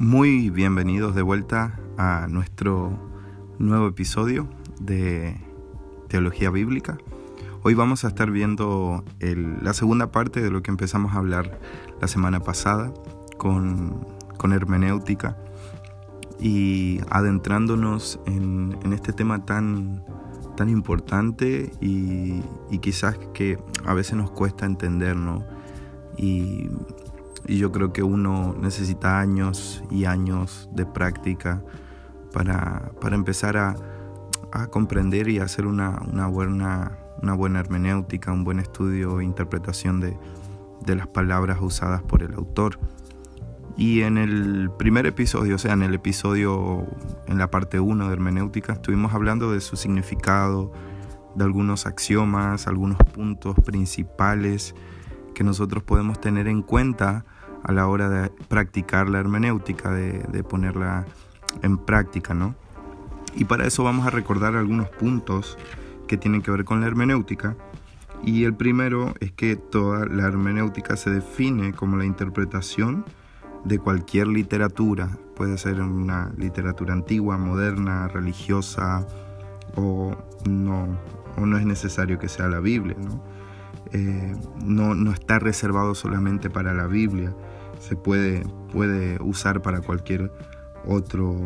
Muy bienvenidos de vuelta a nuestro nuevo episodio de Teología Bíblica. Hoy vamos a estar viendo la segunda parte de lo que empezamos a hablar la semana pasada con, hermenéutica y adentrándonos en, este tema tan, tan importante y, quizás que a veces nos cuesta entendernos y, y, yo creo que uno necesita años y años de práctica para, empezar a, comprender y hacer una, buena, una buena hermenéutica, un buen estudio e interpretación de, de las palabras usadas por el autor. Y en el primer episodio, o sea, en el episodio, en la parte 1 de hermenéutica, estuvimos hablando de su significado, de algunos axiomas, algunos puntos principales que nosotros podemos tener en cuenta a la hora de practicar la hermenéutica, de, ponerla en práctica, ¿no? Y para eso vamos a recordar algunos puntos que tienen que ver con la hermenéutica. Y el primero es que toda la hermenéutica se define como la interpretación de cualquier literatura, puede ser una literatura antigua, moderna, religiosa, o no, o no es necesario que sea la Biblia, ¿no? Eh, no, no, está reservado solamente para la Biblia, se puede, puede usar para cualquier otro,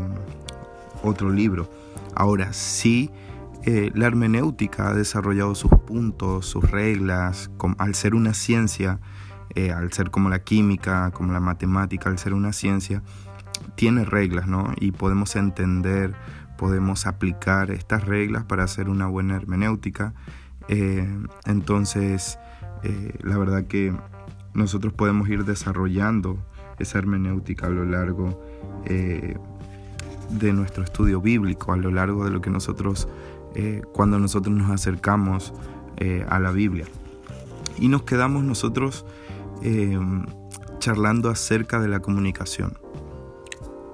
otro libro. Ahora sí, eh, la hermenéutica ha desarrollado sus puntos, sus reglas, al ser una ciencia, eh, al ser como la química, como la matemática, al ser una ciencia, tiene reglas, ¿no? Y podemos entender, podemos aplicar estas reglas para hacer una buena hermenéutica eh, entonces, eh, la verdad que nosotros podemos ir desarrollando esa hermenéutica a lo largo eh, de nuestro estudio bíblico, a lo largo de lo que nosotros, cuando nosotros nos acercamos a la Biblia. Y nos quedamos nosotros charlando acerca de la comunicación.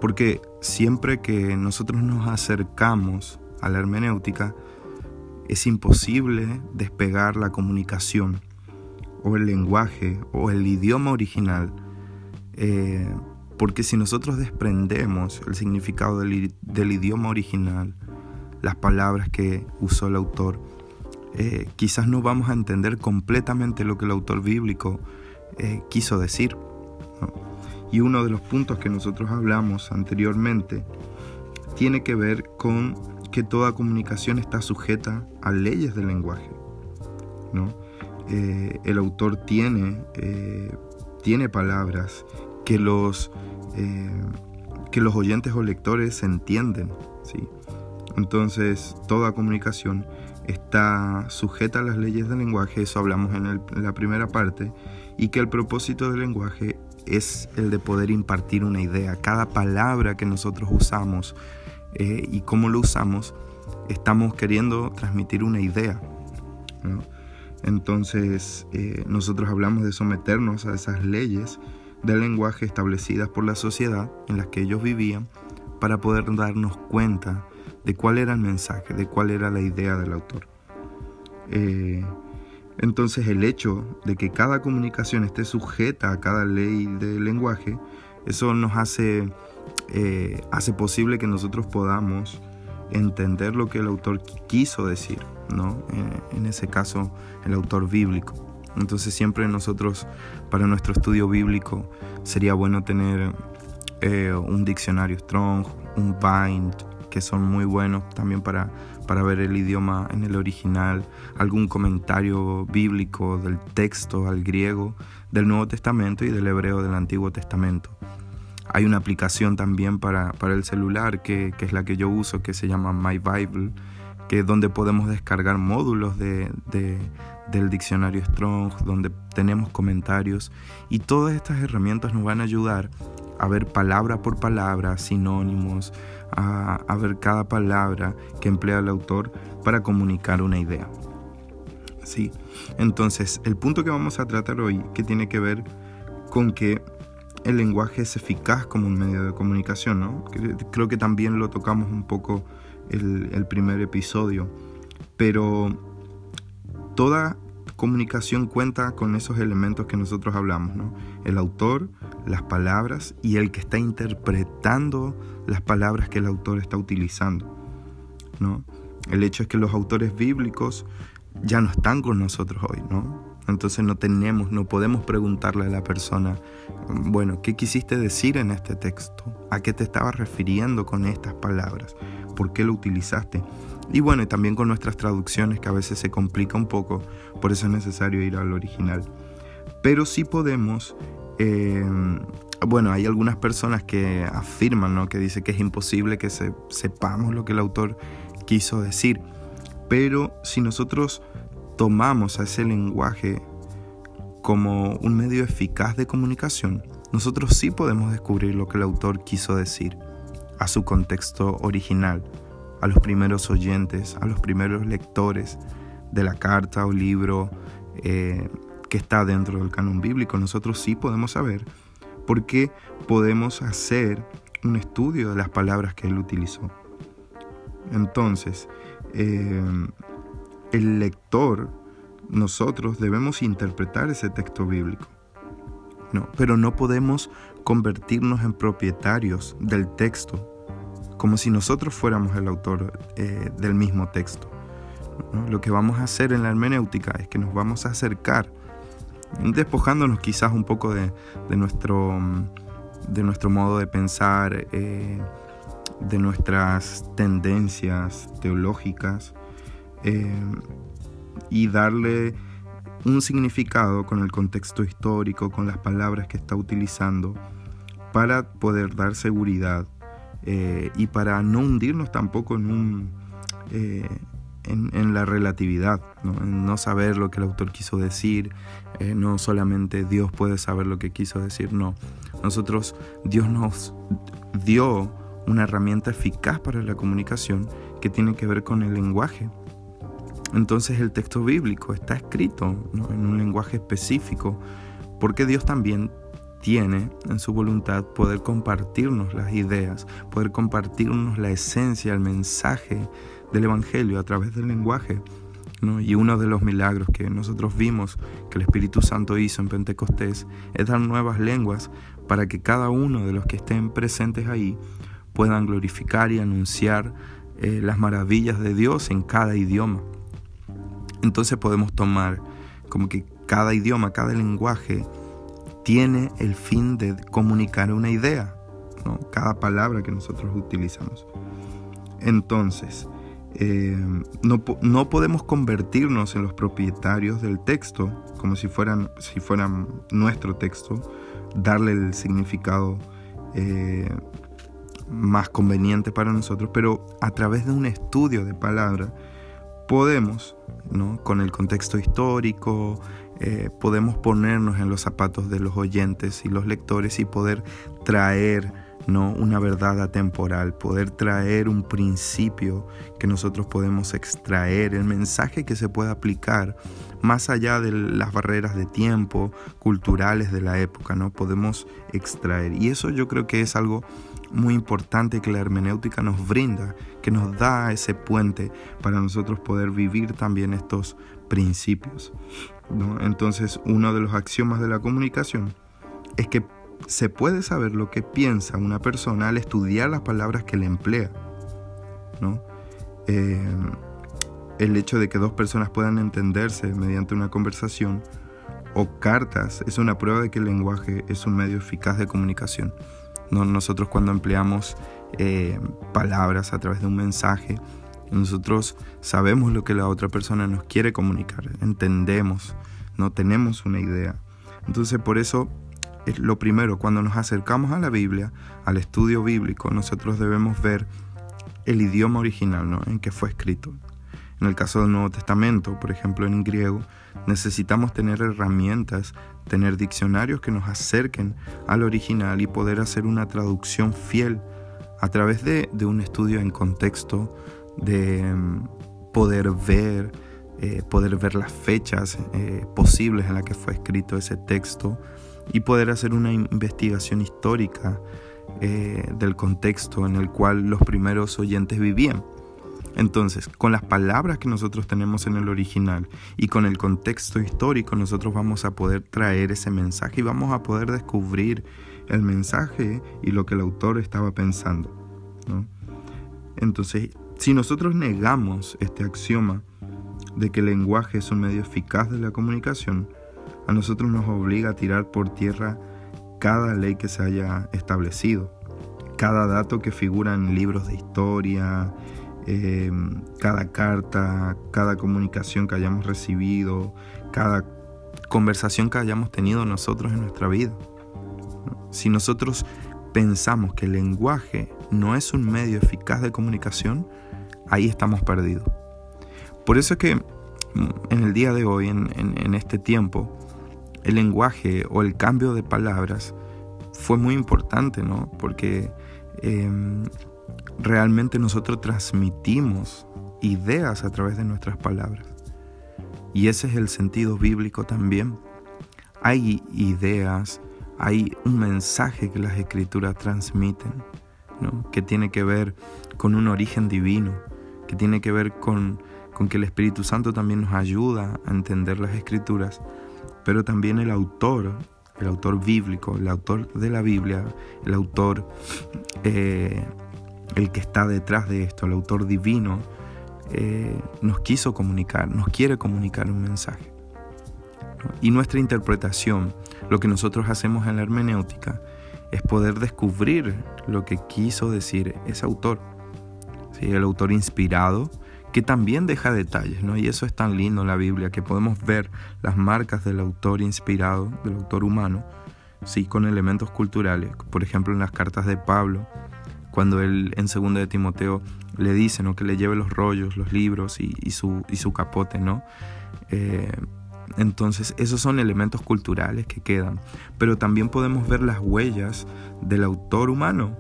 Porque siempre que nosotros nos acercamos a la hermenéutica, es imposible despegar la comunicación o el lenguaje o el idioma original, eh, porque si nosotros desprendemos el significado del, idioma original, las palabras que usó el autor, eh, quizás no vamos a entender completamente lo que el autor bíblico eh, quiso decir. Y uno de los puntos que nosotros hablamos anteriormente tiene que ver con que toda comunicación está sujeta a leyes del lenguaje. ¿no? Eh, el autor tiene, eh, tiene palabras que los, eh, que los oyentes o lectores entienden. ¿sí? Entonces, toda comunicación está sujeta a las leyes del lenguaje, eso hablamos en, en la primera parte, y que el propósito del lenguaje es el de poder impartir una idea. Cada palabra que nosotros usamos eh, y cómo lo usamos, estamos queriendo transmitir una idea. Entonces, eh, nosotros hablamos de someternos a esas leyes del lenguaje establecidas por la sociedad en las que ellos vivían para poder darnos cuenta de cuál era el mensaje, de cuál era la idea del autor. Eh, entonces el hecho de que cada comunicación esté sujeta a cada ley del lenguaje, eso nos hace eh, hace posible que nosotros podamos entender lo que el autor quiso decir, ¿no? Eh, en ese caso, el autor bíblico. Entonces siempre nosotros, para nuestro estudio bíblico, sería bueno tener eh, un diccionario Strong, un Bind, que son muy buenos también para, para ver el idioma en el original, algún comentario bíblico del texto al griego del Nuevo Testamento y del hebreo del Antiguo Testamento. Hay una aplicación también para, el celular que, es la que yo uso, que se llama My Bible, que es donde podemos descargar módulos de, del diccionario Strong, donde tenemos comentarios y todas estas herramientas nos van a ayudar a ver palabra por palabra, sinónimos, a, a ver cada palabra que emplea el autor para comunicar una idea. Sí. Entonces, el punto que vamos a tratar hoy, que tiene que ver con que el lenguaje es eficaz como un medio de comunicación, ¿no? Creo que también lo tocamos un poco el, el primer episodio, pero toda comunicación cuenta con esos elementos que nosotros hablamos, ¿no? El autor, las palabras y el que está interpretando las palabras que el autor está utilizando. ¿no? El hecho es que los autores bíblicos ya no están con nosotros hoy, ¿no? Entonces no tenemos, no podemos preguntarle a la persona, bueno, ¿qué quisiste decir en este texto? ¿A qué te estabas refiriendo con estas palabras? ¿Por qué lo utilizaste? Y bueno, también con nuestras traducciones que a veces se complica un poco, por eso es necesario ir al original. Pero sí podemos, eh, bueno, hay algunas personas que afirman, ¿no? Que dice que es imposible que sepamos lo que el autor quiso decir. Pero si nosotros tomamos a ese lenguaje como un medio eficaz de comunicación, nosotros sí podemos descubrir lo que el autor quiso decir a su contexto original, a los primeros oyentes, a los primeros lectores de la carta o libro eh, que está dentro del canon bíblico. Nosotros sí podemos saber porque podemos hacer un estudio de las palabras que él utilizó. Entonces, eh, el lector, nosotros debemos interpretar ese texto bíblico. No, pero no podemos convertirnos en propietarios del texto, como si nosotros fuéramos el autor eh, del mismo texto. Lo que vamos a hacer en la hermenéutica es que nos vamos a acercar, despojándonos quizás un poco de, nuestro, de nuestro modo de pensar, eh, de nuestras tendencias teológicas, eh, y darle un significado con el contexto histórico, con las palabras que está utilizando, para poder dar seguridad eh, y para no hundirnos tampoco en, un, eh, en, la relatividad, ¿no? en no saber lo que el autor quiso decir, no solamente Dios puede saber lo que quiso decir, no. Nosotros, Dios nos dio una herramienta eficaz para la comunicación que tiene que ver con el lenguaje. Entonces el texto bíblico está escrito en un lenguaje específico porque Dios también tiene en su voluntad poder compartirnos las ideas, poder compartirnos la esencia, el mensaje del Evangelio a través del lenguaje. Y uno de los milagros que nosotros vimos que el Espíritu Santo hizo en Pentecostés es dar nuevas lenguas para que cada uno de los que estén presentes ahí puedan glorificar y anunciar eh, las maravillas de Dios en cada idioma. Entonces podemos tomar como que cada idioma, cada lenguaje tiene el fin de comunicar una idea, ¿no? cada palabra que nosotros utilizamos. Entonces, eh, no, no, podemos convertirnos en los propietarios del texto, como si fueran, si fueran nuestro texto, darle el significado eh, más conveniente para nosotros, pero a través de un estudio de palabra podemos, ¿no? con el contexto histórico, eh, podemos ponernos en los zapatos de los oyentes y los lectores y poder traer ¿no? una verdad atemporal, poder traer un principio que nosotros podemos extraer, el mensaje que se pueda aplicar más allá de las barreras de tiempo culturales de la época, ¿no? Podemos extraer. Y eso yo creo que es algo muy importante que la hermenéutica nos brinda, que nos da ese puente para nosotros poder vivir también estos principios. Entonces, uno de los axiomas de la comunicación es que se puede saber lo que piensa una persona al estudiar las palabras que le emplea. Eh, el hecho de que dos personas puedan entenderse mediante una conversación o cartas es una prueba de que el lenguaje es un medio eficaz de comunicación. Nosotros cuando empleamos eh, palabras a través de un mensaje, nosotros sabemos lo que la otra persona nos quiere comunicar, entendemos, no tenemos una idea. Entonces por eso es lo primero, cuando nos acercamos a la Biblia, al estudio bíblico, nosotros debemos ver el idioma original en que fue escrito. En el caso del Nuevo Testamento, por ejemplo en griego, necesitamos tener herramientas, tener diccionarios que nos acerquen al original y poder hacer una traducción fiel a través de, un estudio en contexto, de mm, poder ver, eh, poder ver las fechas eh, posibles en las que fue escrito ese texto y poder hacer una investigación histórica eh, del contexto en el cual los primeros oyentes vivían. Entonces, con las palabras que nosotros tenemos en el original y con el contexto histórico, nosotros vamos a poder traer ese mensaje y vamos a poder descubrir el mensaje y lo que el autor estaba pensando. Entonces, si nosotros negamos este axioma de que el lenguaje es un medio eficaz de la comunicación, a nosotros nos obliga a tirar por tierra cada ley que se haya establecido, cada dato que figura en libros de historia, eh, cada carta, cada comunicación que hayamos recibido, cada conversación que hayamos tenido nosotros en nuestra vida. Si nosotros pensamos que el lenguaje no es un medio eficaz de comunicación, ahí estamos perdidos. Por eso es que mm, en el día de hoy, en, este tiempo, el lenguaje o el cambio de palabras fue muy importante, ¿no? Porque em, realmente nosotros transmitimos ideas a través de nuestras palabras. Y ese es el sentido bíblico también. Hay ideas, hay un mensaje que las escrituras transmiten, que tiene que ver con un origen divino, que tiene que ver con, con que el Espíritu Santo también nos ayuda a entender las escrituras, pero también el autor, el autor bíblico, el autor de la Biblia, el autor... Eh, el que está detrás de esto, el autor divino, eh, nos quiso comunicar, nos quiere comunicar un mensaje. Y nuestra interpretación, lo que nosotros hacemos en la hermenéutica, es poder descubrir lo que quiso decir ese autor. El autor inspirado, que también deja detalles, ¿no? Y eso es tan lindo en la Biblia, que podemos ver las marcas del autor inspirado, del autor humano, ¿sí? con elementos culturales. Por ejemplo, en las cartas de Pablo, cuando él en segundo de Timoteo le dice ¿no? que le lleve los rollos, los libros y, su, y su, capote, ¿no? Eh, entonces, esos son elementos culturales que quedan. Pero también podemos ver las huellas del autor humano.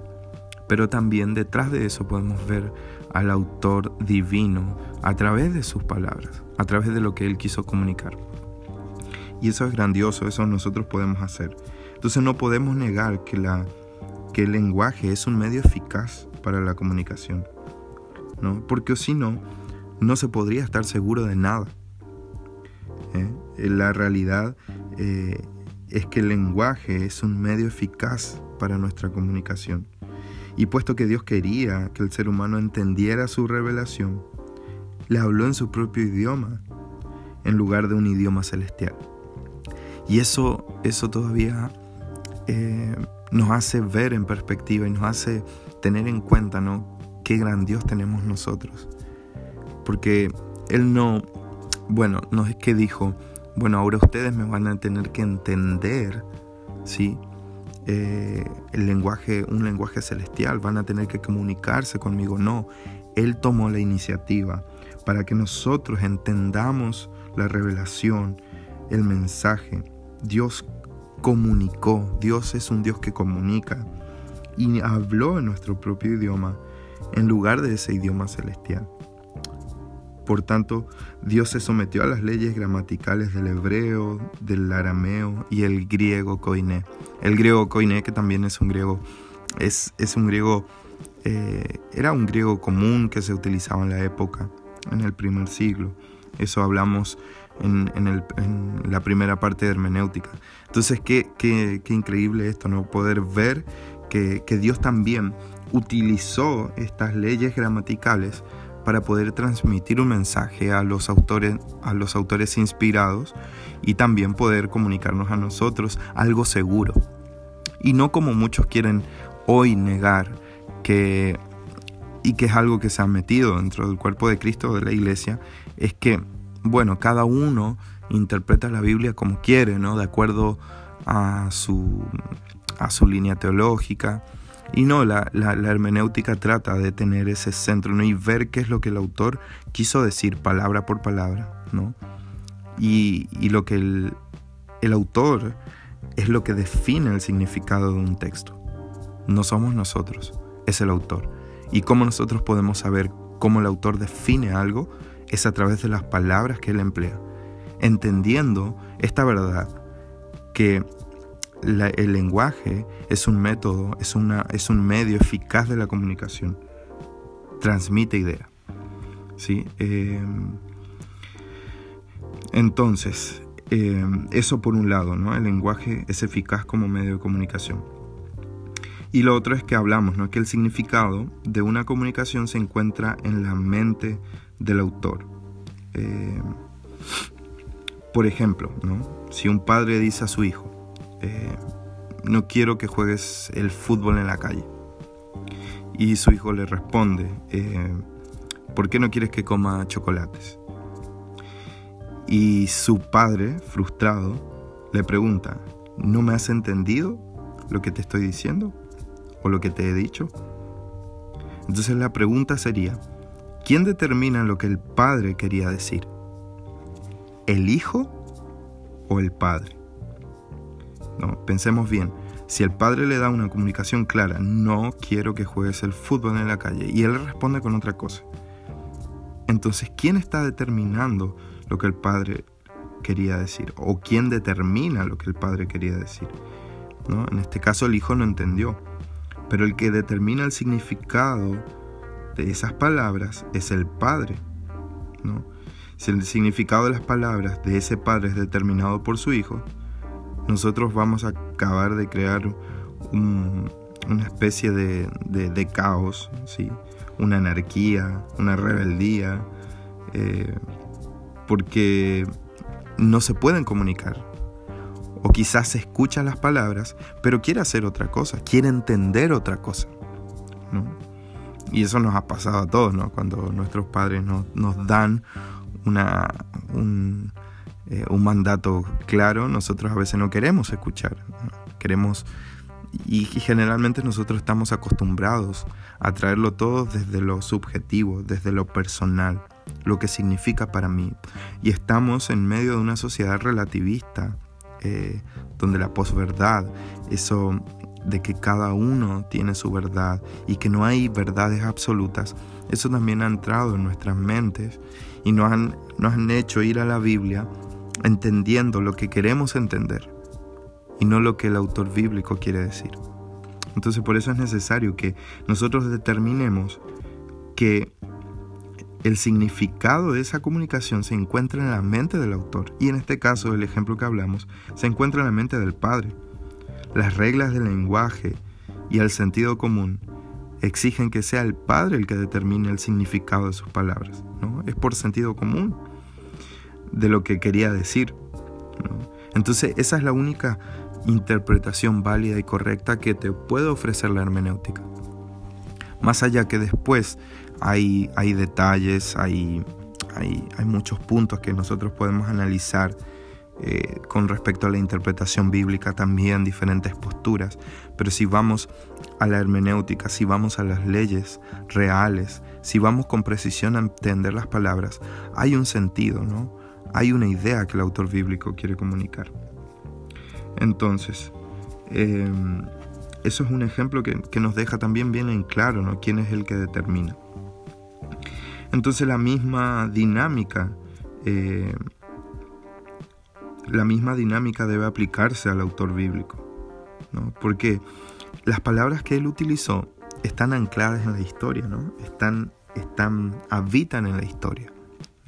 Pero también detrás de eso podemos ver al autor divino a través de sus palabras, a través de lo que él quiso comunicar. Y eso es grandioso, eso nosotros podemos hacer. Entonces no podemos negar que la el lenguaje es un medio eficaz para la comunicación, ¿no? Porque si no, no se podría estar seguro de nada. ¿eh? La realidad eh, es que el lenguaje es un medio eficaz para nuestra comunicación. Y puesto que Dios quería que el ser humano entendiera su revelación, le habló en su propio idioma, en lugar de un idioma celestial. Y eso, eso todavía eh, nos hace ver en perspectiva y nos hace tener en cuenta, ¿no? Qué gran Dios tenemos nosotros. Porque Él no, bueno, no es que dijo, bueno, ahora ustedes me van a tener que entender, ¿sí? Eh, el lenguaje, un lenguaje celestial, van a tener que comunicarse conmigo. No, Él tomó la iniciativa para que nosotros entendamos la revelación, el mensaje. Dios comunicó. Dios es un Dios que comunica y habló en nuestro propio idioma en lugar de ese idioma celestial. Por tanto, Dios se sometió a las leyes gramaticales del hebreo, del arameo y el griego koiné. El griego koiné, que también es un griego, es, es un griego, eh, era un griego común que se utilizaba en la época, en el primer siglo. Eso hablamos en, la primera parte de hermenéutica. Entonces, qué, qué, increíble esto, ¿no? Poder ver que, Dios también utilizó estas leyes gramaticales para poder transmitir un mensaje a los autores, a los autores inspirados y también poder comunicarnos a nosotros algo seguro. Y no como muchos quieren hoy negar que y que es algo que se ha metido dentro del cuerpo de Cristo de la iglesia, es que bueno, cada uno interpreta la Biblia como quiere, ¿no? De acuerdo a su, a su línea teológica. Y no, la, hermenéutica trata de tener ese centro y ver qué es lo que el autor quiso decir palabra por palabra. ¿no? Y, lo que el, el autor es lo que define el significado de un texto. No somos nosotros, es el autor. Y cómo nosotros podemos saber cómo el autor define algo es a través de las palabras que él emplea, entendiendo esta verdad que el lenguaje es un método, es, una, es un medio eficaz de la comunicación, transmite idea. ¿sí? Em, entonces, em, eso por un lado, ¿no? el lenguaje es eficaz como medio de comunicación. Y lo otro es que hablamos, ¿no? que el significado de una comunicación se encuentra en la mente del autor. Eh, por ejemplo, ¿no? si un padre dice a su hijo, eh, no quiero que juegues el fútbol en la calle, y su hijo le responde, eh, ¿por qué no quieres que coma chocolates? Y su padre, frustrado, le pregunta, ¿no me has entendido lo que te estoy diciendo? o lo que te he dicho? Entonces la pregunta sería, ¿quién determina lo que el padre quería decir? ¿El hijo o el padre? No, pensemos bien. Si el padre le da una comunicación clara, no quiero que juegues el fútbol en la calle, y él responde con otra cosa. Entonces, ¿quién está determinando lo que el padre quería decir? ¿O quién determina lo que el padre quería decir? ¿No? En este caso el hijo no entendió. Pero el que determina el significado de esas palabras es el Padre. ¿no? Si el significado de las palabras de ese Padre es determinado por su Hijo, nosotros vamos a acabar de crear una especie de, caos, ¿sí? una anarquía, una rebeldía, eh, porque no se pueden comunicar o quizás escucha las palabras, pero quiere hacer otra cosa, quiere entender otra cosa. Y eso nos ha pasado a todos, ¿no? Cuando nuestros padres nos, dan una, eh, un, mandato claro, nosotros a veces no queremos escuchar. Queremos, y, generalmente nosotros estamos acostumbrados a traerlo todo desde lo subjetivo, desde lo personal, lo que significa para mí. Y estamos en medio de una sociedad relativista eh, donde la posverdad, eso de que cada uno tiene su verdad y que no hay verdades absolutas, eso también ha entrado en nuestras mentes y nos han, nos han hecho ir a la Biblia entendiendo lo que queremos entender y no lo que el autor bíblico quiere decir. Entonces por eso es necesario que nosotros determinemos que el significado de esa comunicación se encuentra en la mente del autor y en este caso el ejemplo que hablamos se encuentra en la mente del padre. Las reglas del lenguaje y el sentido común exigen que sea el padre el que determine el significado de sus palabras. ¿no? Es por sentido común de lo que quería decir. Entonces esa es la única interpretación válida y correcta que te puede ofrecer la hermenéutica. Más allá que después hay, hay detalles, hay, hay, muchos puntos que nosotros podemos analizar eh, con respecto a la interpretación bíblica, también diferentes posturas. Pero si vamos a la hermenéutica, si vamos a las leyes reales, si vamos con precisión a entender las palabras, hay un sentido, ¿no? Hay una idea que el autor bíblico quiere comunicar. Entonces, em, eso es un ejemplo que, nos deja también bien en claro, ¿no? ¿Quién es el que determina? Entonces la misma dinámica, eh, la misma dinámica debe aplicarse al autor bíblico, ¿no? porque las palabras que él utilizó están ancladas en la historia, ¿no? están, están, habitan en la historia.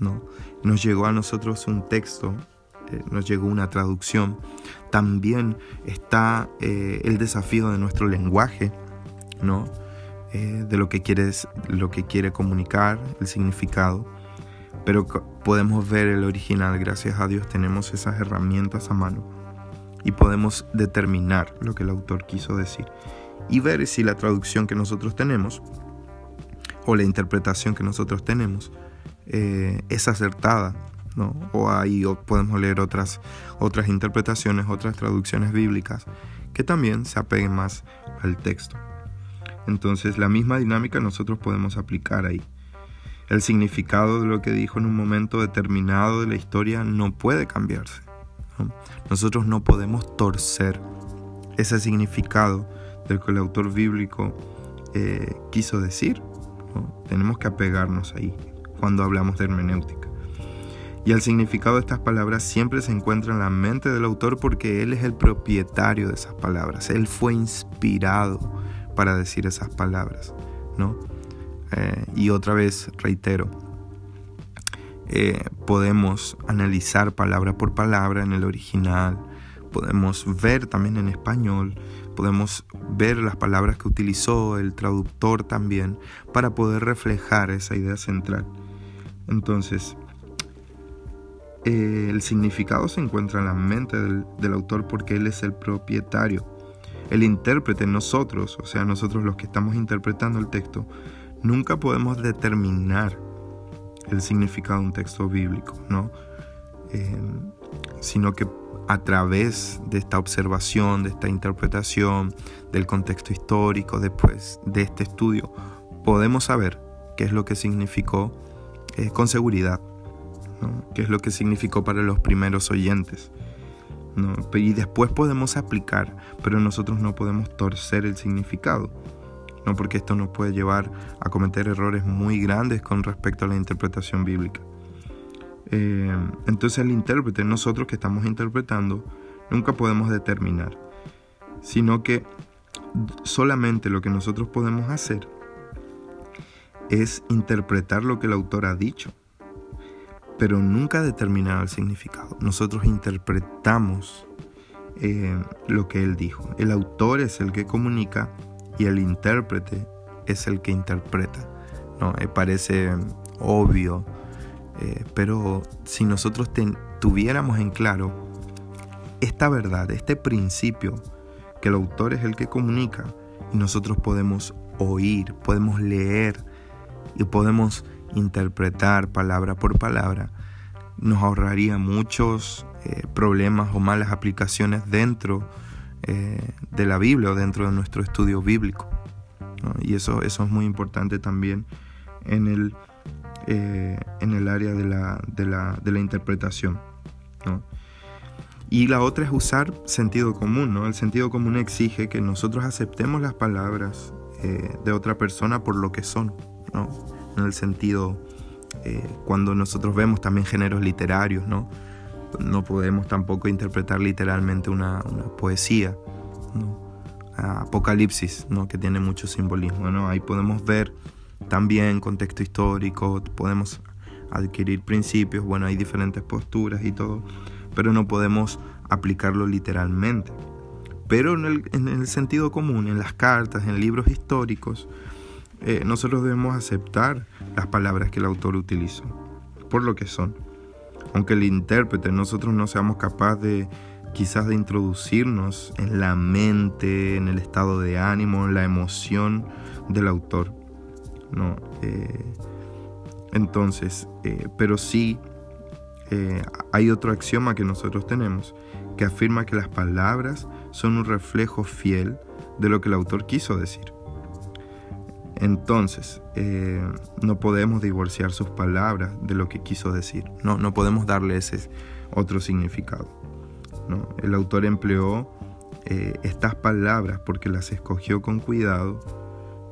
¿no? Nos llegó a nosotros un texto, eh, nos llegó una traducción, también está eh, el desafío de nuestro lenguaje, ¿no? Eh, de lo que, quieres, lo que quiere comunicar, el significado. Pero podemos ver el original, gracias a Dios tenemos esas herramientas a mano y podemos determinar lo que el autor quiso decir y ver si la traducción que nosotros tenemos o la interpretación que nosotros tenemos eh, es acertada. ¿no? O ahí podemos leer otras, otras interpretaciones, otras traducciones bíblicas que también se apeguen más al texto. Entonces la misma dinámica nosotros podemos aplicar ahí. El significado de lo que dijo en un momento determinado de la historia no puede cambiarse. Nosotros no podemos torcer ese significado del que el autor bíblico eh, quiso decir. Tenemos que apegarnos ahí cuando hablamos de hermenéutica. Y el significado de estas palabras siempre se encuentra en la mente del autor porque él es el propietario de esas palabras. Él fue inspirado para decir esas palabras, ¿no? Eh, y otra vez reitero, eh, podemos analizar palabra por palabra en el original, podemos ver también en español, podemos ver las palabras que utilizó el traductor también para poder reflejar esa idea central. Entonces, eh, el significado se encuentra en la mente del, del autor porque él es el propietario. El intérprete, nosotros, o sea, nosotros los que estamos interpretando el texto, nunca podemos determinar el significado de un texto bíblico, ¿no? Eh, sino que a través de esta observación, de esta interpretación, del contexto histórico, después de este estudio, podemos saber qué es lo que significó eh, con seguridad, qué es lo que significó para los primeros oyentes. Y después podemos aplicar, pero nosotros no podemos torcer el significado. ¿No? porque esto nos puede llevar a cometer errores muy grandes con respecto a la interpretación bíblica. Eh, entonces el intérprete, nosotros que estamos interpretando, nunca podemos determinar, sino que solamente lo que nosotros podemos hacer es interpretar lo que el autor ha dicho, pero nunca determinar el significado. Nosotros interpretamos eh, lo que él dijo. El autor es el que comunica y el intérprete es el que interpreta. ¿no? Eh, parece obvio, eh, pero si nosotros tuviéramos en claro esta verdad, este principio, que el autor es el que comunica y nosotros podemos oír, podemos leer y podemos interpretar palabra por palabra, nos ahorraría muchos eh, problemas o malas aplicaciones dentro eh, de la Biblia o dentro de nuestro estudio bíblico. Y eso, eso es muy importante también en el, eh, en el área de la, de la, de la interpretación. Y la otra es usar sentido común. ¿no? El sentido común exige que nosotros aceptemos las palabras eh, de otra persona por lo que son. ¿no? En el sentido, cuando nosotros vemos también géneros literarios, ¿no? No podemos tampoco interpretar literalmente una, poesía. Apocalipsis, ¿no? que tiene mucho simbolismo. ¿no? Ahí podemos ver también contexto histórico, podemos adquirir principios, bueno, hay diferentes posturas y todo, pero no podemos aplicarlo literalmente. Pero en el, sentido común, en las cartas, en libros históricos, eh, nosotros debemos aceptar las palabras que el autor utilizó, por lo que son aunque el intérprete, nosotros no seamos capaces de quizás de introducirnos en la mente, en el estado de ánimo, en la emoción del autor. ¿no? Eh, entonces, eh, pero sí eh, hay otro axioma que nosotros tenemos que afirma que las palabras son un reflejo fiel de lo que el autor quiso decir. Entonces, eh, no podemos divorciar sus palabras de lo que quiso decir. No, no podemos darle ese otro significado. El autor empleó eh, estas palabras porque las escogió con cuidado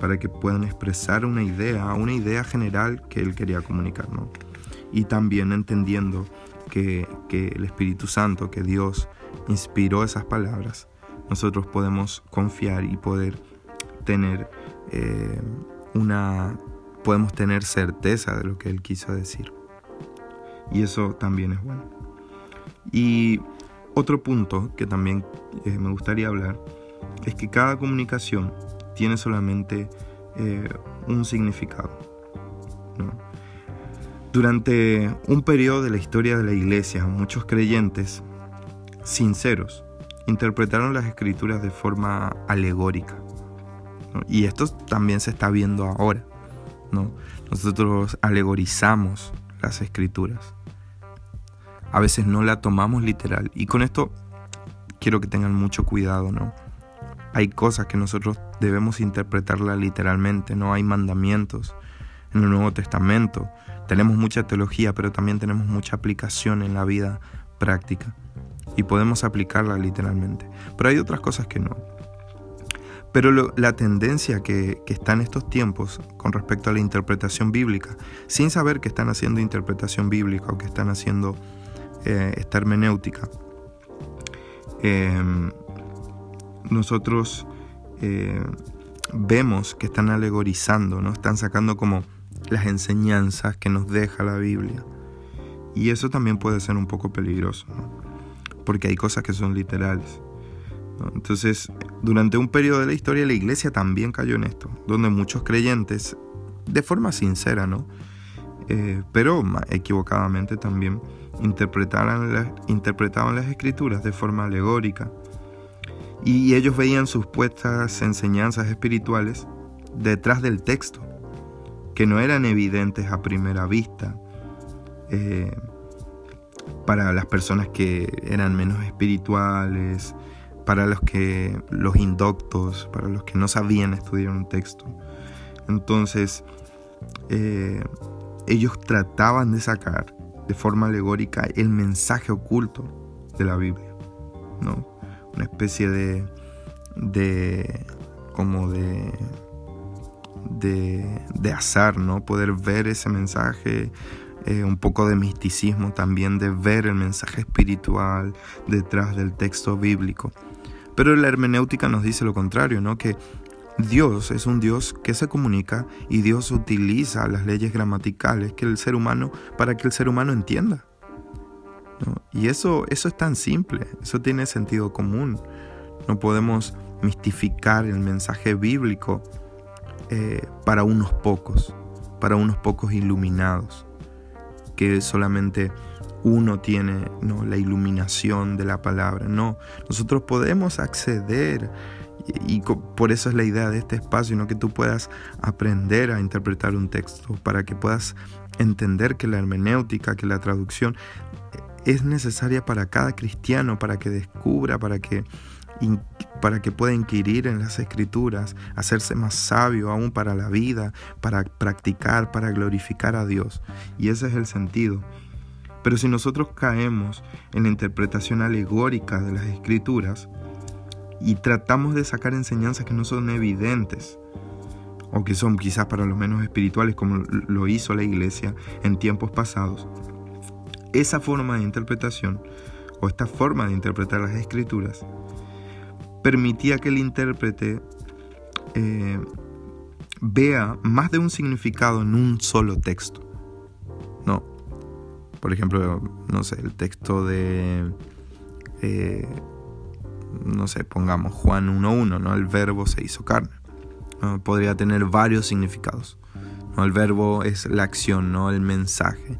para que puedan expresar una idea, una idea general que él quería comunicar. Y también entendiendo que, el Espíritu Santo, que Dios inspiró esas palabras, nosotros podemos confiar y poder tener eh, una, podemos tener certeza de lo que Él quiso decir. Y eso también es bueno. Y otro punto que también eh, me gustaría hablar es que cada comunicación tiene solamente eh, un significado. Durante un periodo de la historia de la iglesia, muchos creyentes sinceros interpretaron las escrituras de forma alegórica. Y esto también se está viendo ahora. ¿no? Nosotros alegorizamos las escrituras. A veces no la tomamos literal. Y con esto quiero que tengan mucho cuidado, ¿no? Hay cosas que nosotros debemos interpretarla literalmente, ¿no? Hay mandamientos en el Nuevo Testamento. Tenemos mucha teología, pero también tenemos mucha aplicación en la vida práctica. Y podemos aplicarla literalmente. Pero hay otras cosas que no. Pero la tendencia que, está en estos tiempos con respecto a la interpretación bíblica, sin saber que están haciendo interpretación bíblica o que están haciendo eh, esta hermenéutica, em, nosotros eh, vemos que están alegorizando, ¿no? están sacando como las enseñanzas que nos deja la Biblia. Y eso también puede ser un poco peligroso, porque hay cosas que son literales. Entonces, Durante un periodo de la historia la iglesia también cayó en esto, donde muchos creyentes, de forma sincera, ¿no? Eh, pero equivocadamente también, interpretaban las escrituras de forma alegórica. Y ellos veían sus puestas enseñanzas espirituales detrás del texto, que no eran evidentes a primera vista. Eh, para las personas que eran menos espirituales, para los que los indoctos, para los que no sabían estudiar un texto. Entonces, eh, ellos trataban de sacar de forma alegórica el mensaje oculto de la Biblia, ¿no? Una especie de, de como de, de, de azar, ¿no? Poder ver ese mensaje, eh, un poco de misticismo también, de ver el mensaje espiritual detrás del texto bíblico. Pero la hermenéutica nos dice lo contrario, ¿no? Que Dios es un Dios que se comunica y Dios utiliza las leyes gramaticales que el ser humano para que el ser humano entienda. Y eso, eso es tan simple, eso tiene sentido común. No podemos mistificar el mensaje bíblico eh, para unos pocos, para unos pocos iluminados, que solamente uno tiene ¿no? la iluminación de la palabra. No, nosotros podemos acceder y, por eso es la idea de este espacio, ¿no? que tú puedas aprender a interpretar un texto, para que puedas entender que la hermenéutica, que la traducción es necesaria para cada cristiano, para que descubra, para que, para que pueda inquirir en las escrituras, hacerse más sabio aún para la vida, para practicar, para glorificar a Dios. Y ese es el sentido. Pero si nosotros caemos en la interpretación alegórica de las escrituras y tratamos de sacar enseñanzas que no son evidentes, o que son quizás para los menos espirituales como lo hizo la iglesia en tiempos pasados, esa forma de interpretación o esta forma de interpretar las escrituras permitía que el intérprete eh, vea más de un significado en un solo texto. No, por ejemplo, no sé, el texto de, eh, no sé, pongamos Juan 1.1, ¿no? El verbo se hizo carne. Podría tener varios significados. ¿no? El verbo es la acción, ¿no? El mensaje.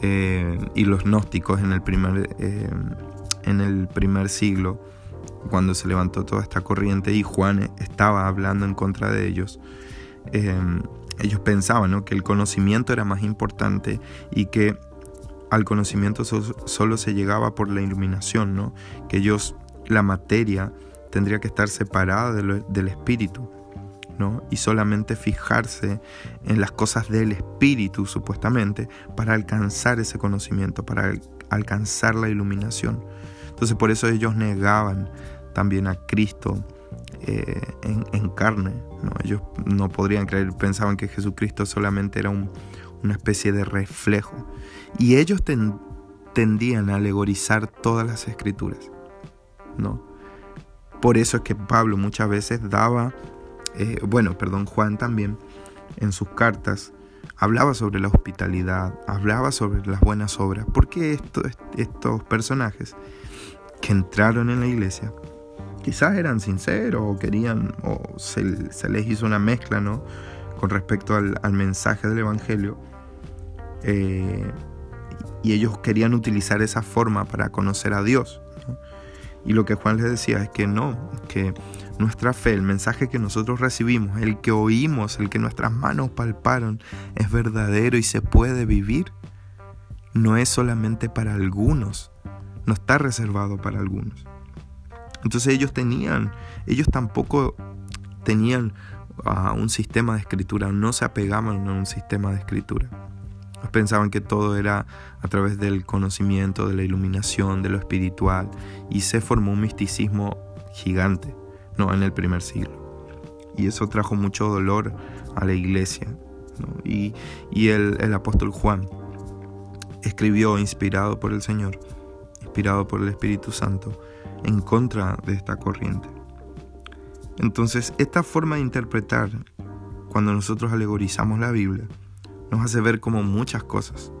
Eh, y los gnósticos en el primer, eh, en el primer siglo, cuando se levantó toda esta corriente y Juan estaba hablando en contra de ellos, ellos pensaban ¿no? que el conocimiento era más importante y que al conocimiento solo se llegaba por la iluminación, ¿no? Que ellos, la materia, tendría que estar separada del espíritu, ¿no? Y solamente fijarse en las cosas del espíritu, supuestamente, para alcanzar ese conocimiento, para alcanzar la iluminación. Entonces por eso ellos negaban también a Cristo eh, en, carne, ¿no? Ellos no podrían creer, pensaban que Jesucristo solamente era un, una especie de reflejo. Y ellos tendían a alegorizar todas las escrituras. ¿no? Por eso es que Pablo muchas veces daba, eh, bueno, perdón, Juan también, en sus cartas, hablaba sobre la hospitalidad, hablaba sobre las buenas obras, porque estos, personajes que entraron en la iglesia quizás eran sinceros o querían, o se, les hizo una mezcla, ¿no? Con respecto al mensaje del Evangelio, eh, y ellos querían utilizar esa forma para conocer a Dios. Y lo que Juan les decía es que no, que nuestra fe, el mensaje que nosotros recibimos, el que oímos, el que nuestras manos palparon, es verdadero y se puede vivir. No es solamente para algunos, no está reservado para algunos. Entonces ellos tenían, ellos tampoco tenían ah, un sistema de escritura, no se apegaban a un sistema de escritura. Pensaban que todo era a través del conocimiento, de la iluminación, de lo espiritual, y se formó un misticismo gigante, ¿no? En el primer siglo. Y eso trajo mucho dolor a la iglesia. Y, el, el apóstol Juan escribió, inspirado por el Señor, inspirado por el Espíritu Santo, en contra de esta corriente. Entonces, esta forma de interpretar, cuando nosotros alegorizamos la Biblia, nos hace ver como muchas cosas.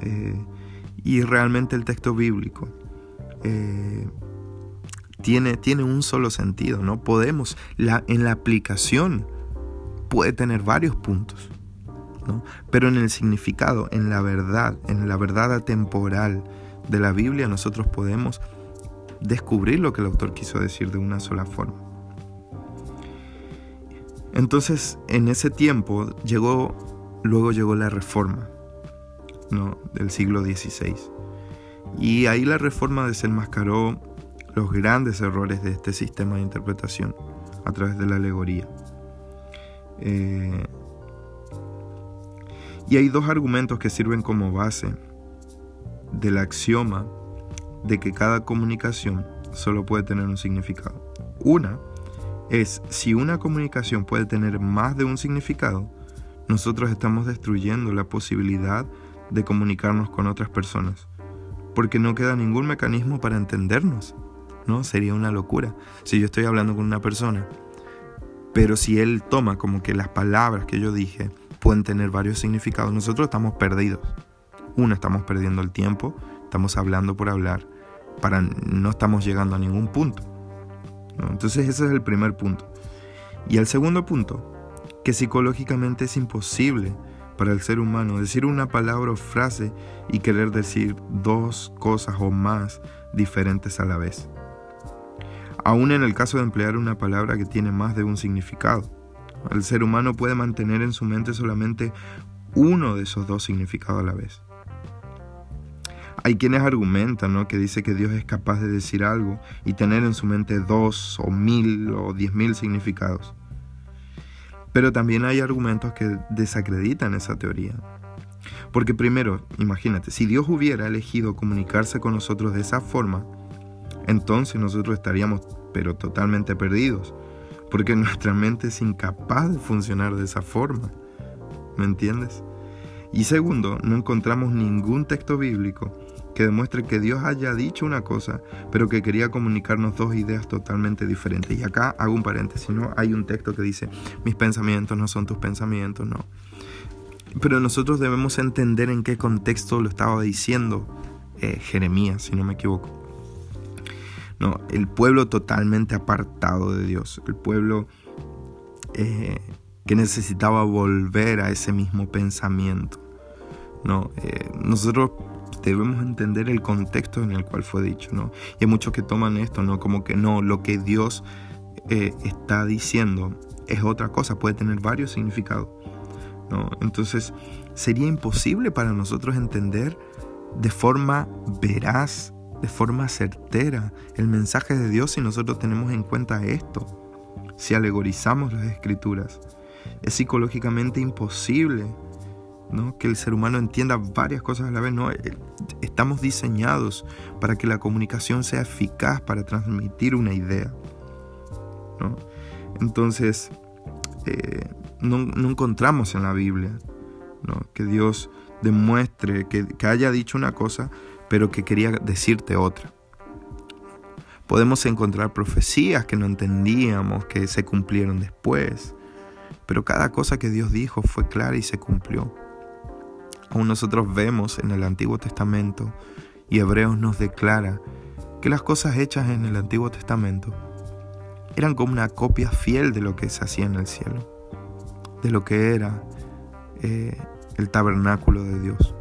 Eh, y realmente el texto bíblico eh, tiene, tiene un solo sentido, ¿no? Podemos, la, en la aplicación puede tener varios puntos, ¿no? Pero en el significado, en la verdad, en la verdad atemporal de la Biblia, nosotros podemos descubrir lo que el autor quiso decir de una sola forma. Entonces, en ese tiempo llegó, luego llegó la reforma ¿no? del siglo XVI. Y ahí la reforma desenmascaró los grandes errores de este sistema de interpretación a través de la alegoría. Eh, y hay dos argumentos que sirven como base del axioma de que cada comunicación solo puede tener un significado. Una es si una comunicación puede tener más de un significado, nosotros estamos destruyendo la posibilidad de comunicarnos con otras personas, porque no queda ningún mecanismo para entendernos. ¿no? Sería una locura si yo estoy hablando con una persona, pero si él toma como que las palabras que yo dije pueden tener varios significados, nosotros estamos perdidos. Uno, estamos perdiendo el tiempo, estamos hablando por hablar, para no estamos llegando a ningún punto. Entonces ese es el primer punto. Y el segundo punto, que psicológicamente es imposible para el ser humano decir una palabra o frase y querer decir dos cosas o más diferentes a la vez aún en el caso de emplear una palabra que tiene más de un significado. El ser humano puede mantener en su mente solamente uno de esos dos significados a la vez. Hay quienes argumentan ¿no? que dice que Dios es capaz de decir algo y tener en su mente dos o mil o diez mil significados. Pero también hay argumentos que desacreditan esa teoría. Porque primero, imagínate, si Dios hubiera elegido comunicarse con nosotros de esa forma, entonces nosotros estaríamos pero totalmente perdidos, porque nuestra mente es incapaz de funcionar de esa forma. ¿Me entiendes? Y segundo, no encontramos ningún texto bíblico que demuestre que Dios haya dicho una cosa, pero que quería comunicarnos dos ideas totalmente diferentes. Y acá hago un paréntesis, ¿no? Hay un texto que dice, mis pensamientos no son tus pensamientos, no. Pero nosotros debemos entender en qué contexto lo estaba diciendo eh, Jeremías, si no me equivoco. No, el pueblo totalmente apartado de Dios, el pueblo eh, que necesitaba volver a ese mismo pensamiento. No, eh, nosotros debemos entender el contexto en el cual fue dicho, ¿no? Y hay muchos que toman esto, ¿no? Como que no, lo que Dios eh, está diciendo es otra cosa, puede tener varios significados, ¿no? Entonces, sería imposible para nosotros entender de forma veraz de forma certera el mensaje de Dios si nosotros tenemos en cuenta esto, si alegorizamos las escrituras. Es psicológicamente imposible que el ser humano entienda varias cosas a la vez. ¿no? Eh, estamos diseñados para que la comunicación sea eficaz, para transmitir una idea. Entonces, eh, no, encontramos en la Biblia que Dios demuestre que haya dicho una cosa, pero que quería decirte otra. Podemos encontrar profecías que no entendíamos, que se cumplieron después, pero cada cosa que Dios dijo fue clara y se cumplió. Aún nosotros vemos en el Antiguo Testamento y Hebreos nos declara que las cosas hechas en el Antiguo Testamento eran como una copia fiel de lo que se hacía en el cielo, de lo que era eh, el tabernáculo de Dios.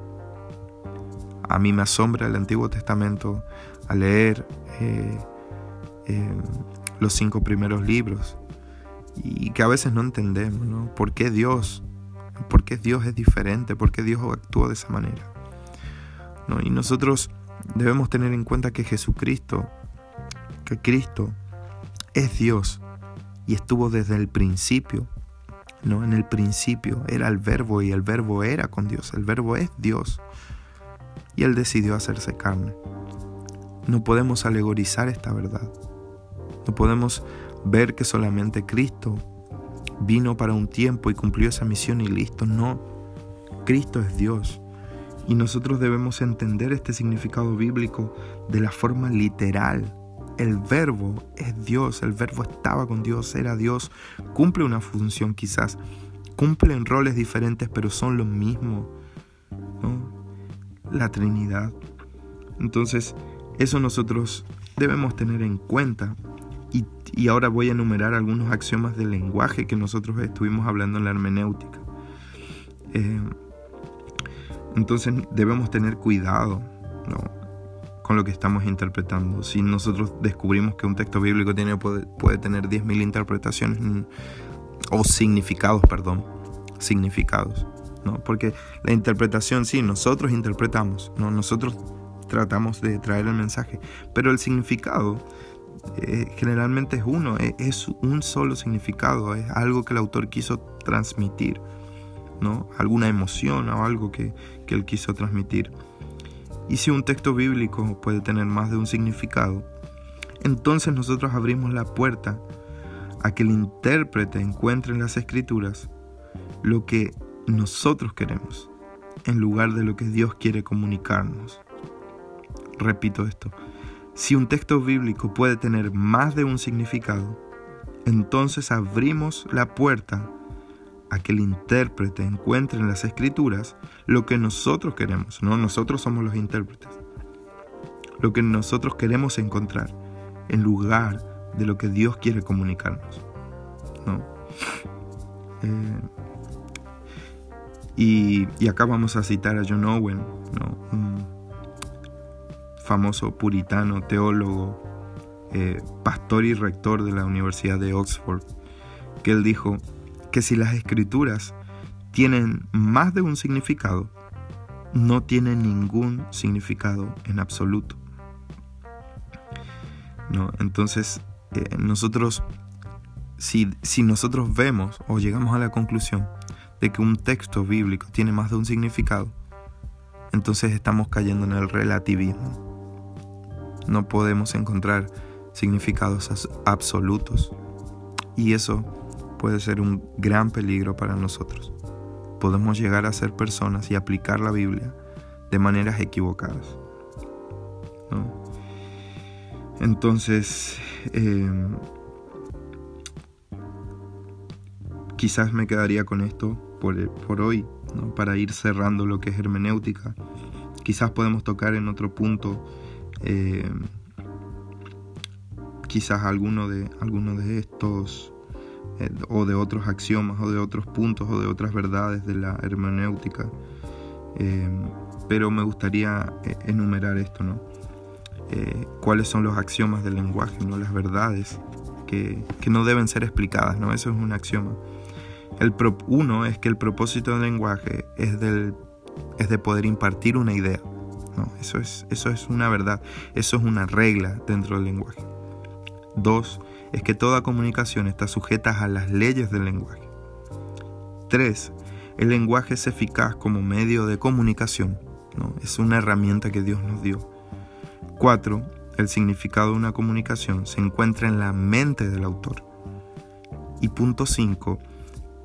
A mí me asombra el Antiguo Testamento al leer eh, eh, los cinco primeros libros y que a veces no entendemos, ¿no? ¿Por qué Dios? ¿Por qué Dios es diferente? ¿Por qué Dios actúa de esa manera? ¿No? Y nosotros debemos tener en cuenta que Jesucristo, que Cristo es Dios y estuvo desde el principio. ¿no? En el principio era el verbo y el verbo era con Dios, el verbo es Dios y Él decidió hacerse carne. No podemos alegorizar esta verdad. No podemos ver que solamente Cristo vino para un tiempo y cumplió esa misión y listo. No, Cristo es Dios. Y nosotros debemos entender este significado bíblico de la forma literal. El verbo es Dios, el verbo estaba con Dios, era Dios, cumple una función quizás, cumplen roles diferentes pero son lo mismo. ¿no? la Trinidad. Entonces, eso nosotros debemos tener en cuenta. Y, ahora voy a enumerar algunos axiomas del lenguaje que nosotros estuvimos hablando en la hermenéutica. Eh, entonces debemos tener cuidado con lo que estamos interpretando. Si nosotros descubrimos que un texto bíblico tiene, puede, puede tener 10.000 interpretaciones o significados, perdón, significados. ¿no? Porque la interpretación, sí, nosotros interpretamos, ¿no? nosotros tratamos de traer el mensaje, pero el significado eh, generalmente es uno, es, es, un solo significado, es algo que el autor quiso transmitir, ¿no? alguna emoción o algo que, que él quiso transmitir. Y si un texto bíblico puede tener más de un significado, entonces nosotros abrimos la puerta a que el intérprete encuentre en las escrituras lo que nosotros queremos en lugar de lo que Dios quiere comunicarnos. Repito esto, si un texto bíblico puede tener más de un significado, entonces abrimos la puerta a que el intérprete encuentre en las escrituras lo que nosotros queremos, no nosotros somos los intérpretes, lo que nosotros queremos encontrar en lugar de lo que Dios quiere comunicarnos. ¿no? Eh, y, acá vamos a citar a John Owen, un famoso puritano, teólogo, eh, pastor y rector de la Universidad de Oxford, que él dijo que si las escrituras tienen más de un significado, no tienen ningún significado en absoluto. ¿No? Entonces, eh, nosotros, si, si nosotros vemos o llegamos a la conclusión de que un texto bíblico tiene más de un significado, entonces estamos cayendo en el relativismo. No podemos encontrar significados absolutos. Y eso puede ser un gran peligro para nosotros. Podemos llegar a ser personas y aplicar la Biblia de maneras equivocadas. Entonces, em, quizás me quedaría con esto por, hoy, para ir cerrando lo que es hermenéutica. Quizás podemos tocar en otro punto, eh, quizás alguno de, alguno de estos, eh, o de otros axiomas, o de otros puntos, o de otras verdades de la hermenéutica. Eh, pero me gustaría enumerar esto, ¿no? cuáles son los axiomas del lenguaje, ¿no? las verdades que, que, no deben ser explicadas, ¿no? eso es un axioma. El uno es que el propósito del lenguaje es, del, es de poder impartir una idea. No, eso, es, eso es una verdad, eso es una regla dentro del lenguaje. Dos, es que toda comunicación está sujeta a las leyes del lenguaje. Tres, el lenguaje es eficaz como medio de comunicación. ¿no? Es una herramienta que Dios nos dio. Cuatro, el significado de una comunicación se encuentra en la mente del autor. Y punto cinco,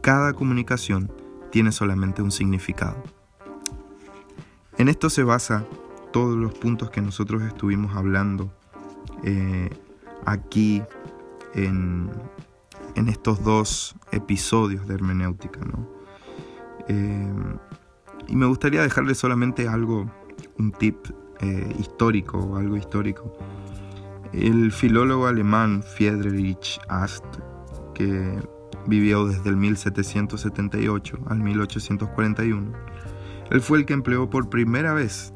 cada comunicación tiene solamente un significado. En esto se basa todos los puntos que nosotros estuvimos hablando eh, aquí en, estos dos episodios de hermenéutica. Eh, y me gustaría dejarle solamente algo, un tip eh, histórico, algo histórico. El filólogo alemán Friedrich Ast, que vivió desde el 1778 al 1841. Él fue el que empleó por primera vez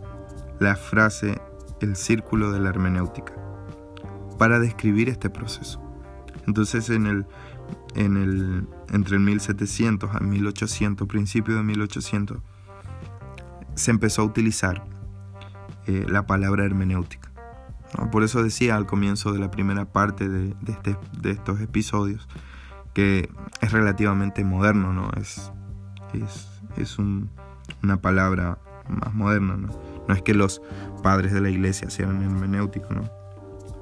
la frase el círculo de la hermenéutica para describir este proceso. Entonces en el, en el, entre el 1700 al 1800, principio de 1800, se empezó a utilizar eh, la palabra hermenéutica. Por eso decía al comienzo de la primera parte de, este, de estos episodios que es relativamente moderno, ¿no? Es, es, una palabra más moderna, ¿no? No es que los padres de la iglesia sean hermenéuticos, ¿no?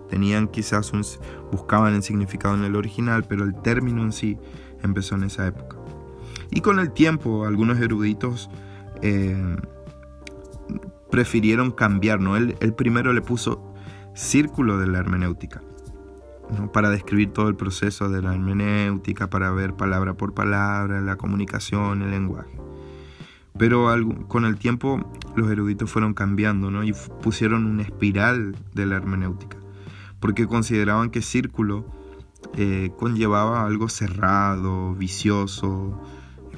Tenían quizás buscaban el significado en el original, pero el término en sí empezó en esa época. Y con el tiempo, algunos eruditos eh, prefirieron cambiar, ¿no? Él, él primero le puso círculo de la hermenéutica para describir todo el proceso de la hermenéutica, para ver palabra por palabra, la comunicación, el lenguaje. Pero con el tiempo los eruditos fueron cambiando ¿no? y pusieron una espiral de la hermenéutica. porque consideraban que círculo eh, conllevaba algo cerrado, vicioso,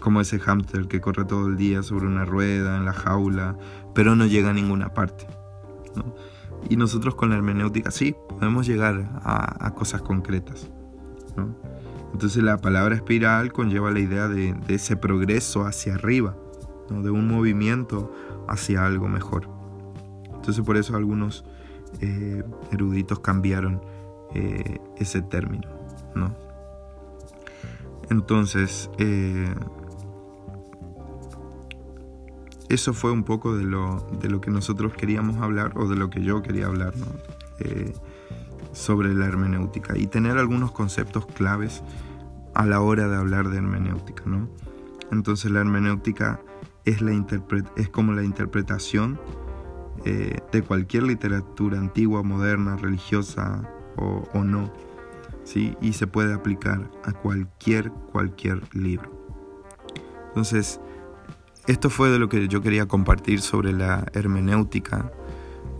como ese hámster que corre todo el día sobre una rueda, en la jaula, pero no llega a ninguna parte. Y nosotros con la hermenéutica sí, podemos llegar a, cosas concretas. Entonces la palabra espiral conlleva la idea de, ese progreso hacia arriba, de un movimiento hacia algo mejor. Entonces por eso algunos eh, eruditos cambiaron eh, ese término. ¿no? Entonces, eh, eso fue un poco de lo, de lo, que nosotros queríamos hablar o de lo que yo quería hablar sobre la hermenéutica y tener algunos conceptos claves a la hora de hablar de hermenéutica. ¿no? Entonces la hermenéutica es, la es como la interpretación eh, de cualquier literatura antigua, moderna, religiosa o, no, ¿sí? y se puede aplicar a cualquier, cualquier libro. Entonces, esto fue de lo que yo quería compartir sobre la hermenéutica,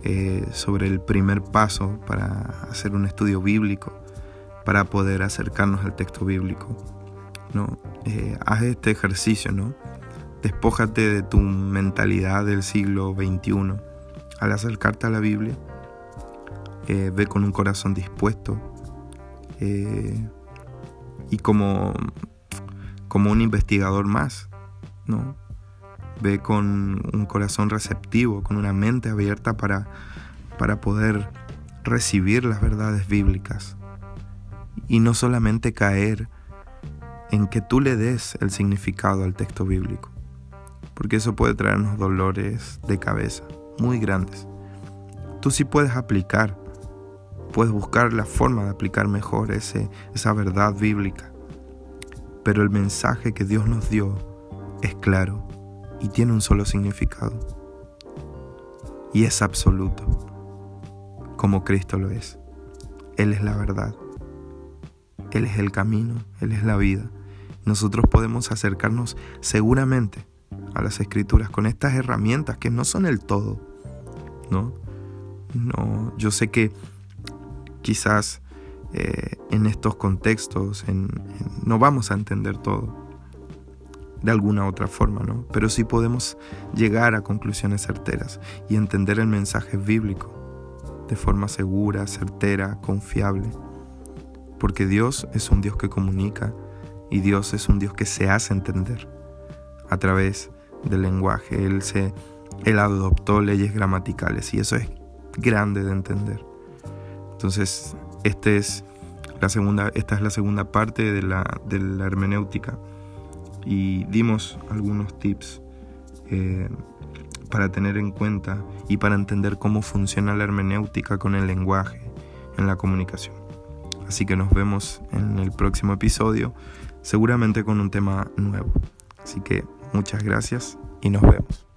eh, sobre el primer paso para hacer un estudio bíblico, para poder acercarnos al texto bíblico. ¿no? Eh, haz este ejercicio, ¿no? Despójate de tu mentalidad del siglo XXI al acercarte a la Biblia, eh, ve con un corazón dispuesto eh, y como, como un investigador más, ¿no? Ve con un corazón receptivo, con una mente abierta para, para poder recibir las verdades bíblicas. Y no solamente caer en que tú le des el significado al texto bíblico, porque eso puede traernos dolores de cabeza muy grandes. Tú sí puedes aplicar, puedes buscar la forma de aplicar mejor ese, esa verdad bíblica. Pero el mensaje que Dios nos dio es claro y tiene un solo significado. Y es absoluto, como Cristo lo es. Él es la verdad. Él es el camino, Él es la vida. Nosotros podemos acercarnos seguramente a las escrituras con estas herramientas que no son el todo, ¿no? No, yo sé que quizás eh, en estos contextos no vamos a entender todo de alguna otra forma, ¿no? Pero sí podemos llegar a conclusiones certeras y entender el mensaje bíblico de forma segura, certera, confiable. Porque Dios es un Dios que comunica y Dios es un Dios que se hace entender a través del lenguaje. Él, se, él adoptó leyes gramaticales y eso es grande de entender. Entonces, este es la segunda, esta es la segunda parte de la, de la hermenéutica y dimos algunos tips eh, para tener en cuenta y para entender cómo funciona la hermenéutica con el lenguaje en la comunicación. Así que nos vemos en el próximo episodio, seguramente con un tema nuevo. Así que Muchas gracias y nos vemos.